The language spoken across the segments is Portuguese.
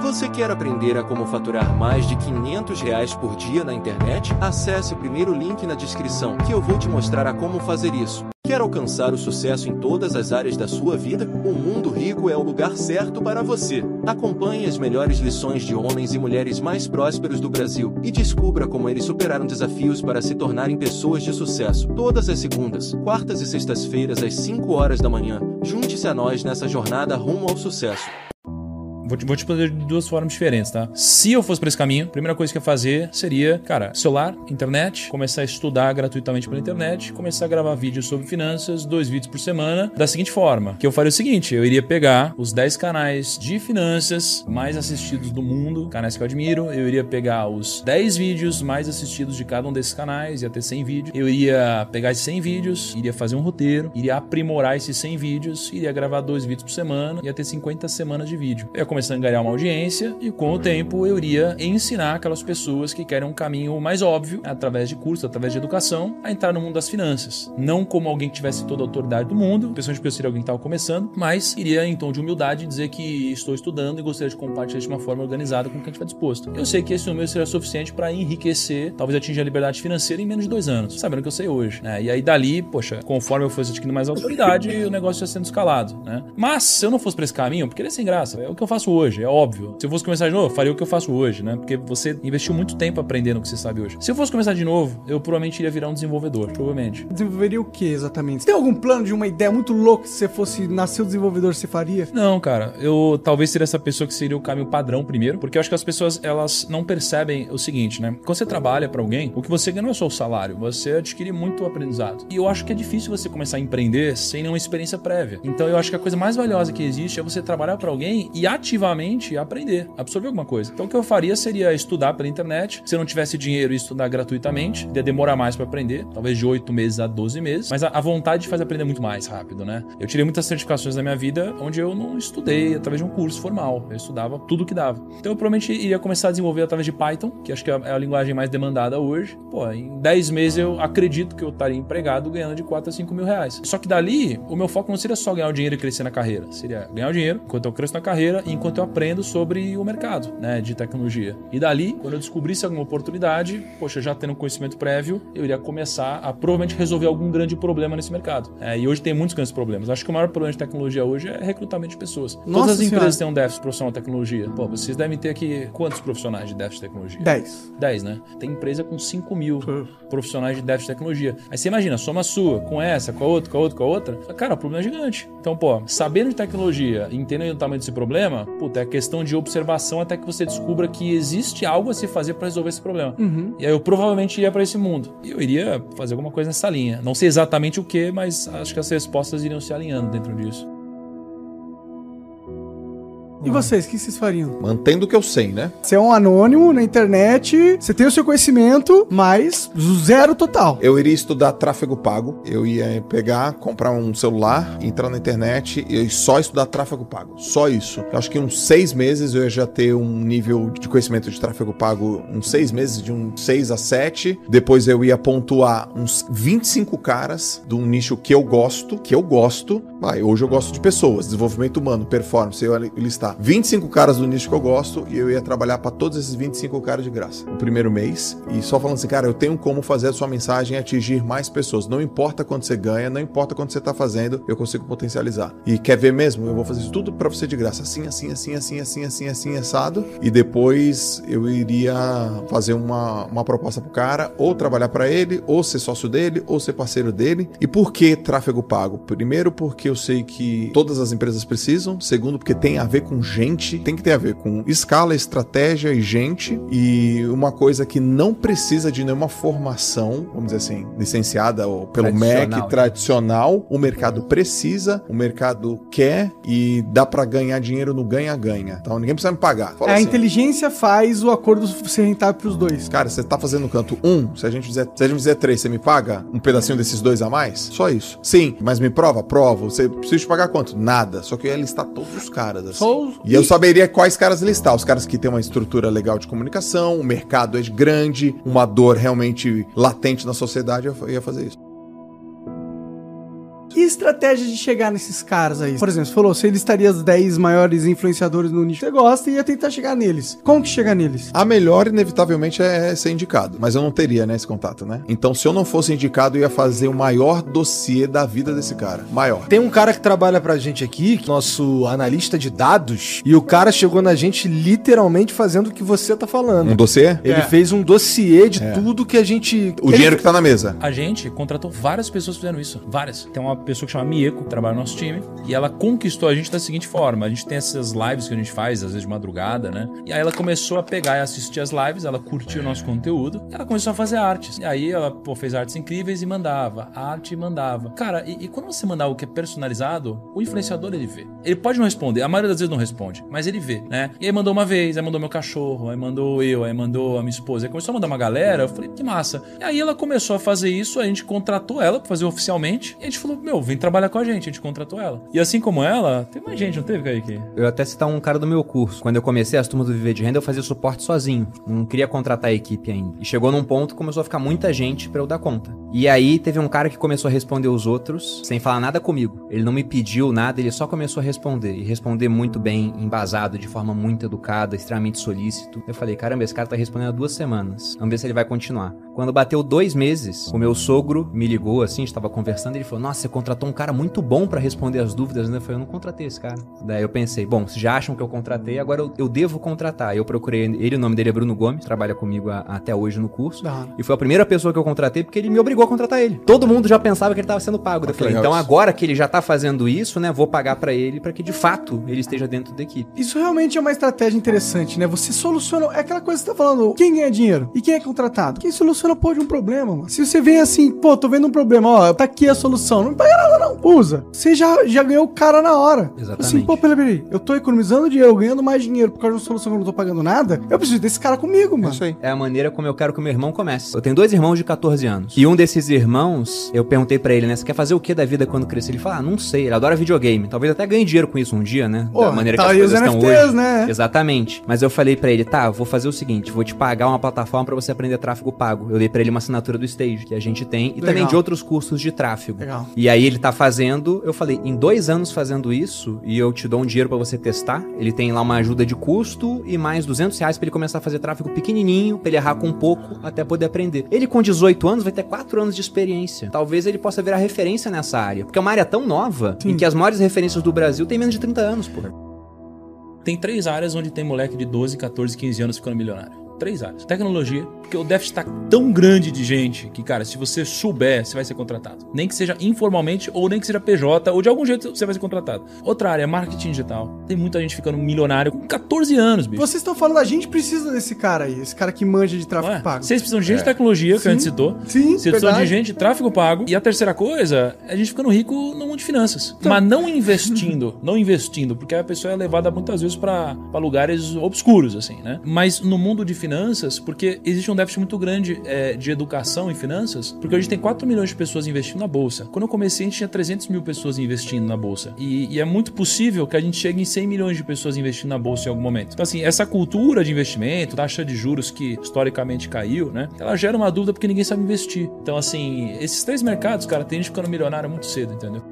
Você quer aprender a como faturar mais de 500 reais por dia na internet? Acesse o primeiro link na descrição que eu vou te mostrar a como fazer isso. Quer alcançar o sucesso em todas as áreas da sua vida? O Mundo Rico é o lugar certo para você. Acompanhe as melhores lições de homens e mulheres mais prósperos do Brasil e descubra como eles superaram desafios para se tornarem pessoas de sucesso. Todas as segundas, quartas e sextas-feiras às 5 horas da manhã. Junte-se a nós nessa jornada rumo ao sucesso. Vou te, vou te responder de duas formas diferentes, tá? Se eu fosse para esse caminho, a primeira coisa que eu ia fazer seria, cara, celular, internet, começar a estudar gratuitamente pela internet, começar a gravar vídeos sobre finanças, dois vídeos por semana, da seguinte forma: que eu faria o seguinte, eu iria pegar os 10 canais de finanças mais assistidos do mundo, canais que eu admiro, eu iria pegar os 10 vídeos mais assistidos de cada um desses canais, ia ter 100 vídeos, eu iria pegar esses 100 vídeos, iria fazer um roteiro, iria aprimorar esses 100 vídeos, iria gravar dois vídeos por semana, ia ter 50 semanas de vídeo. Eu ia começando a ganhar uma audiência e com o tempo eu iria ensinar aquelas pessoas que querem um caminho mais óbvio, através de curso, através de educação, a entrar no mundo das finanças. Não como alguém que tivesse toda a autoridade do mundo, principalmente porque eu seria alguém que estava começando, mas iria em tom de humildade dizer que estou estudando e gostaria de compartilhar de uma forma organizada com quem estiver disposto. Eu sei que esse número seria suficiente para enriquecer, talvez atingir a liberdade financeira em menos de dois anos, sabendo que eu sei hoje. Né? E aí dali, poxa, conforme eu fosse adquirindo mais autoridade, o negócio ia sendo escalado. Né? Mas se eu não fosse para esse caminho, porque ele é sem graça, é o que eu faço hoje é óbvio. Se eu fosse começar de novo, eu faria o que eu faço hoje, né? Porque você investiu muito tempo aprendendo o que você sabe hoje. Se eu fosse começar de novo, eu provavelmente iria virar um desenvolvedor, provavelmente. Desenvolveria o que exatamente? Você tem algum plano de uma ideia muito louca que se você fosse nascer o desenvolvedor, você faria? Não, cara. Eu talvez seria essa pessoa que seria o caminho padrão primeiro, porque eu acho que as pessoas elas não percebem o seguinte, né? Quando você trabalha para alguém, o que você ganha não é só o salário, você adquire muito aprendizado. E eu acho que é difícil você começar a empreender sem nenhuma experiência prévia. Então eu acho que a coisa mais valiosa que existe é você trabalhar para alguém e ativamente aprender, absorver alguma coisa. Então o que eu faria seria estudar pela internet. Se eu não tivesse dinheiro estudar gratuitamente, ia demorar mais para aprender, talvez de 8 meses a 12 meses, mas a, a vontade faz aprender muito mais rápido, né? Eu tirei muitas certificações na minha vida onde eu não estudei através de um curso formal, eu estudava tudo que dava. Então eu provavelmente iria começar a desenvolver através de Python, que acho que é a, é a linguagem mais demandada hoje. Pô, em 10 meses eu acredito que eu estaria empregado ganhando de 4 a 5 mil reais. Só que dali, o meu foco não seria só ganhar o dinheiro e crescer na carreira, seria ganhar o dinheiro enquanto eu cresço na carreira e enquanto eu aprendo sobre o mercado né, de tecnologia. E dali, quando eu descobrisse alguma oportunidade, poxa, já tendo conhecimento prévio, eu iria começar a provavelmente resolver algum grande problema nesse mercado. É, e hoje tem muitos grandes problemas. Acho que o maior problema de tecnologia hoje é recrutamento de pessoas. Nossa Todas as senhora. empresas têm um déficit profissional de tecnologia. Pô, vocês devem ter aqui quantos profissionais de déficit de tecnologia? 10. 10, né? Tem empresa com 5 mil profissionais de déficit de tecnologia. Aí você imagina, soma a sua, com essa, com a outra, com a outra, com a outra. Cara, o problema é gigante. Então, pô, sabendo de tecnologia e entendendo o tamanho desse problema, puta, é questão de observação até que você descubra que existe algo a se fazer para resolver esse problema. Uhum. E aí eu provavelmente iria para esse mundo. E eu iria fazer alguma coisa nessa linha. Não sei exatamente o que, mas acho que as respostas iriam se alinhando dentro disso. E vocês, o que vocês fariam? Mantendo o que eu sei, né? Você é um anônimo na internet, você tem o seu conhecimento, mas zero total. Eu iria estudar tráfego pago. Eu ia pegar, comprar um celular, entrar na internet e só estudar tráfego pago. Só isso. Eu acho que uns seis meses eu ia já ter um nível de conhecimento de tráfego pago, uns seis meses, de uns seis a sete. Depois eu ia pontuar uns 25 caras de um nicho que eu gosto, que eu gosto. Vai, hoje eu gosto de pessoas, desenvolvimento humano, performance, eu ia listar 25 caras do nicho que eu gosto e eu ia trabalhar para todos esses 25 caras de graça. O primeiro mês. E só falando assim, cara, eu tenho como fazer a sua mensagem atingir mais pessoas. Não importa quanto você ganha, não importa quanto você tá fazendo, eu consigo potencializar. E quer ver mesmo? Eu vou fazer tudo para você de graça. Assim, assim, assim, assim, assim, assim, assim, assado. E depois eu iria fazer uma, uma proposta pro cara, ou trabalhar para ele, ou ser sócio dele, ou ser parceiro dele. E por que tráfego pago? Primeiro, porque eu sei que todas as empresas precisam. Segundo, porque tem a ver com gente, tem que ter a ver com escala, estratégia e gente. E uma coisa que não precisa de nenhuma formação, vamos dizer assim, licenciada ou pelo MEC né? tradicional. O mercado precisa, o mercado quer e dá para ganhar dinheiro no ganha-ganha. Então ninguém precisa me pagar. Fala a assim, inteligência faz o acordo ser rentável pros dois. Cara, você tá fazendo canto um, se a gente fizer, se a gente fizer três, você me paga um pedacinho desses dois a mais? Só isso. Sim, mas me prova? Prova. Você precisa te pagar quanto? Nada. Só que eu ia listar todos os caras. Assim. Só. E eu saberia quais caras listar. Os caras que têm uma estrutura legal de comunicação, o mercado é grande, uma dor realmente latente na sociedade, eu ia fazer isso. E estratégia de chegar nesses caras aí? Por exemplo, você falou, você listaria os 10 maiores influenciadores no nicho que você gosta e ia tentar chegar neles. Como que chega neles? A melhor, inevitavelmente, é ser indicado. Mas eu não teria, né, esse contato, né? Então, se eu não fosse indicado, eu ia fazer o maior dossiê da vida desse cara. Maior. Tem um cara que trabalha pra gente aqui, nosso analista de dados, e o cara chegou na gente literalmente fazendo o que você tá falando. Um dossiê? Ele É. fez um dossiê de É. tudo que a gente. O dinheiro que tá na mesa. A gente contratou várias pessoas que fizeram isso. Várias. Tem uma pessoa que chama Mieko, que trabalha no nosso time, e ela conquistou a gente da seguinte forma: a gente tem essas lives que a gente faz, às vezes de madrugada, né? E aí ela começou a pegar e assistir as lives, ela curtiu o nosso conteúdo, ela começou a fazer artes. E aí ela pô, fez artes incríveis e mandava. Arte e mandava. Cara, e, e quando você mandar algo que é personalizado, o influenciador ele vê. Ele pode não responder, a maioria das vezes não responde, mas ele vê, né? E aí mandou uma vez, aí mandou meu cachorro, aí mandou eu, aí mandou a minha esposa, aí começou a mandar uma galera, eu falei, que massa. E aí ela começou a fazer isso, a gente contratou ela pra fazer oficialmente, e a gente falou, meu, vem trabalhar com a gente, a gente contratou ela. E assim como ela, tem mais gente, não teve, Kaique? Eu até citar um cara do meu curso. Quando eu comecei as turmas do Viver de Renda, eu fazia suporte sozinho. Não queria contratar a equipe ainda. E chegou num ponto que começou a ficar muita gente pra eu dar conta. E aí teve um cara que começou a responder os outros sem falar nada comigo. Ele não me pediu nada, ele só começou a responder. E responder muito bem, embasado, de forma muito educada, extremamente solícito. Eu falei, caramba, esse cara tá respondendo há duas semanas. Vamos ver se ele vai continuar. Quando bateu dois meses, o meu sogro me ligou assim, estava conversando, ele falou: Nossa, você contratou um cara muito bom pra responder as dúvidas, né? Eu falei, eu não contratei esse cara. Daí eu pensei, bom, vocês já acham que eu contratei, agora eu, eu devo contratar. Eu procurei ele, o nome dele é Bruno Gomes, trabalha comigo a- até hoje no curso. E foi a primeira pessoa que eu contratei porque ele me obrigou a contratar ele. Todo mundo já pensava que ele estava sendo pago. Eu que falei, então agora que ele já tá fazendo isso, né, vou pagar pra ele pra que de fato ele esteja dentro da equipe. Isso realmente é uma estratégia interessante, né? Você soluciona. É aquela coisa que você tá falando. Quem ganha dinheiro? E quem é contratado? Quem soluciona, pô, de um problema, mano. Se você vem assim, pô, tô vendo um problema, ó, tá aqui a solução. Não me paga nada, não. Usa. Você já, já ganhou o cara na hora. Exatamente. Assim, pô, peraí, peraí. Eu tô economizando dinheiro, ganhando mais dinheiro por causa de uma solução que eu não tô pagando nada. Eu preciso desse cara comigo, É mano. isso aí. É a maneira como eu quero que o meu irmão comece. Eu tenho dois irmãos de 14 anos. E um desses irmãos, eu perguntei pra ele, né? Você quer fazer o que da vida quando crescer? Ele fala, ah, não sei. Ele adora videogame. Talvez até ganhe dinheiro com isso um dia, né? Pô, da maneira tá que as coisas estão NFTs, hoje. né? Exatamente. Mas eu falei pra ele, tá, vou fazer o seguinte, vou te pagar uma plataforma pra você aprender tráfego pago. Eu dei pra ele uma assinatura do Stage, que a gente tem, e Legal. também de outros cursos de tráfego. Legal. E aí ele tá fazendo, eu falei, em dois anos fazendo isso, e eu te dou um dinheiro pra você testar. Ele tem lá uma ajuda de custo e mais 200 reais pra ele começar a fazer tráfego pequenininho, pra ele errar com um pouco, até poder aprender. Ele com 18 anos vai ter 4 anos de experiência. Talvez ele possa virar referência nessa área, porque é uma área tão nova, Sim. em que as maiores referências do Brasil têm menos de 30 anos, pô. Tem três áreas onde tem moleque de 12, 14, 15 anos ficando milionário. Três áreas. Tecnologia, porque o déficit está tão grande de gente que, cara, se você souber, você vai ser contratado. Nem que seja informalmente, ou nem que seja PJ, ou de algum jeito você vai ser contratado. Outra área, marketing digital. Tem muita gente ficando milionário com 14 anos, bicho. Vocês estão falando, a gente precisa desse cara aí, esse cara que manja de tráfego é? pago. Vocês precisam de gente de tecnologia, que Sim. a gente citou. Sim, Vocês precisam de gente de tráfego pago. E a terceira coisa é a gente ficando rico no mundo de finanças. Então. Mas não investindo, não investindo, porque a pessoa é levada muitas vezes para lugares obscuros, assim, né? Mas no mundo de finanças, porque existe um déficit muito grande é, de educação em finanças, porque hoje tem 4 milhões de pessoas investindo na bolsa. Quando eu comecei, a gente tinha 300 mil pessoas investindo na bolsa. E, e é muito possível que a gente chegue em 100 milhões de pessoas investindo na bolsa em algum momento. Então, assim, essa cultura de investimento, taxa de juros que historicamente caiu, né? Ela gera uma dúvida porque ninguém sabe investir. Então, assim, esses três mercados, cara, tem gente ficando milionário muito cedo, entendeu?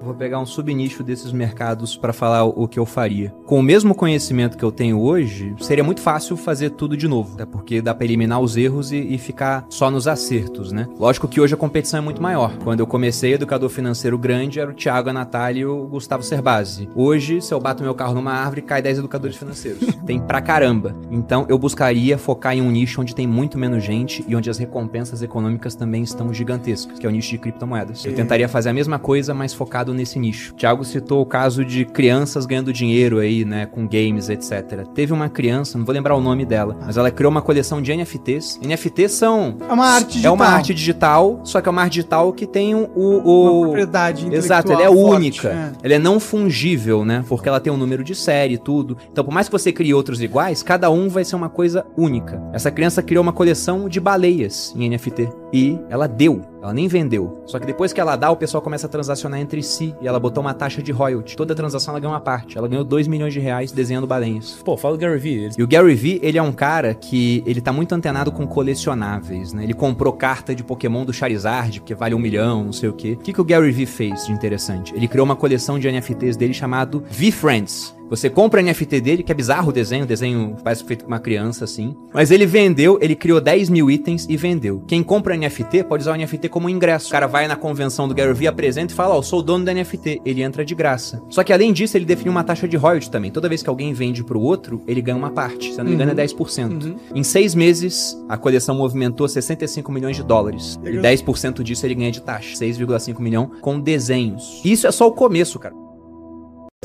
Vou pegar um subnicho desses mercados para falar o que eu faria. Com o mesmo conhecimento que eu tenho hoje, seria muito fácil fazer tudo de novo, até porque dá para eliminar os erros e, e ficar só nos acertos, né? Lógico que hoje a competição é muito maior. Quando eu comecei, educador financeiro grande era o Thiago, a Natália e o Gustavo Cerbasi. Hoje, se eu bato meu carro numa árvore, cai 10 educadores financeiros. tem pra caramba. Então, eu buscaria focar em um nicho onde tem muito menos gente e onde as recompensas econômicas também estão gigantescas, que é o nicho de criptomoedas. Eu tentaria fazer a mesma coisa, mas focado nesse nicho. Thiago citou o caso de crianças ganhando dinheiro aí, né, com games, etc. Teve uma criança, não vou lembrar o nome dela, mas ela criou uma coleção de NFTs. NFTs são É uma arte digital. é uma arte digital, só que é uma arte digital que tem um, o, Uma o propriedade Exato, ela é forte, única. é. Ela é não fungível, né? Porque ela tem um número de série e tudo. Então, por mais que você crie outros iguais, cada um vai ser uma coisa única. Essa criança criou uma coleção de baleias em NFT. E ela deu. Ela nem vendeu. Só que depois que ela dá, o pessoal começa a transacionar entre si e ela botou uma taxa de royalty. Toda transação ela ganhou uma parte. Ela ganhou 2 milhões de reais desenhando balenhas. Pô, fala do Gary Vee. Ele- E o Gary Vee, ele é um cara que ele tá muito antenado com colecionáveis, né? Ele comprou carta de Pokémon do Charizard, porque vale um milhão, não sei o quê. O que, que o Gary Vee fez de interessante? Ele criou uma coleção de NFTs dele chamado V-Friends. Você compra o NFT dele, que é bizarro o desenho, o desenho parece feito com uma criança, assim. Mas ele vendeu, ele criou 10 mil itens e vendeu. Quem compra NFT pode usar o NFT como ingresso. O cara vai na convenção do Gary Vee, apresenta e fala, ó, eu sou o dono do NFT. Ele entra de graça. Só que além disso, ele definiu uma taxa de royalty também. Toda vez que alguém vende pro outro, ele ganha uma parte. Se não me engano, é 10%. Em seis meses, a coleção movimentou 65 milhões de dólares. E 10% disso ele ganha de taxa. 6,5 milhão com desenhos. Isso é só o começo, cara.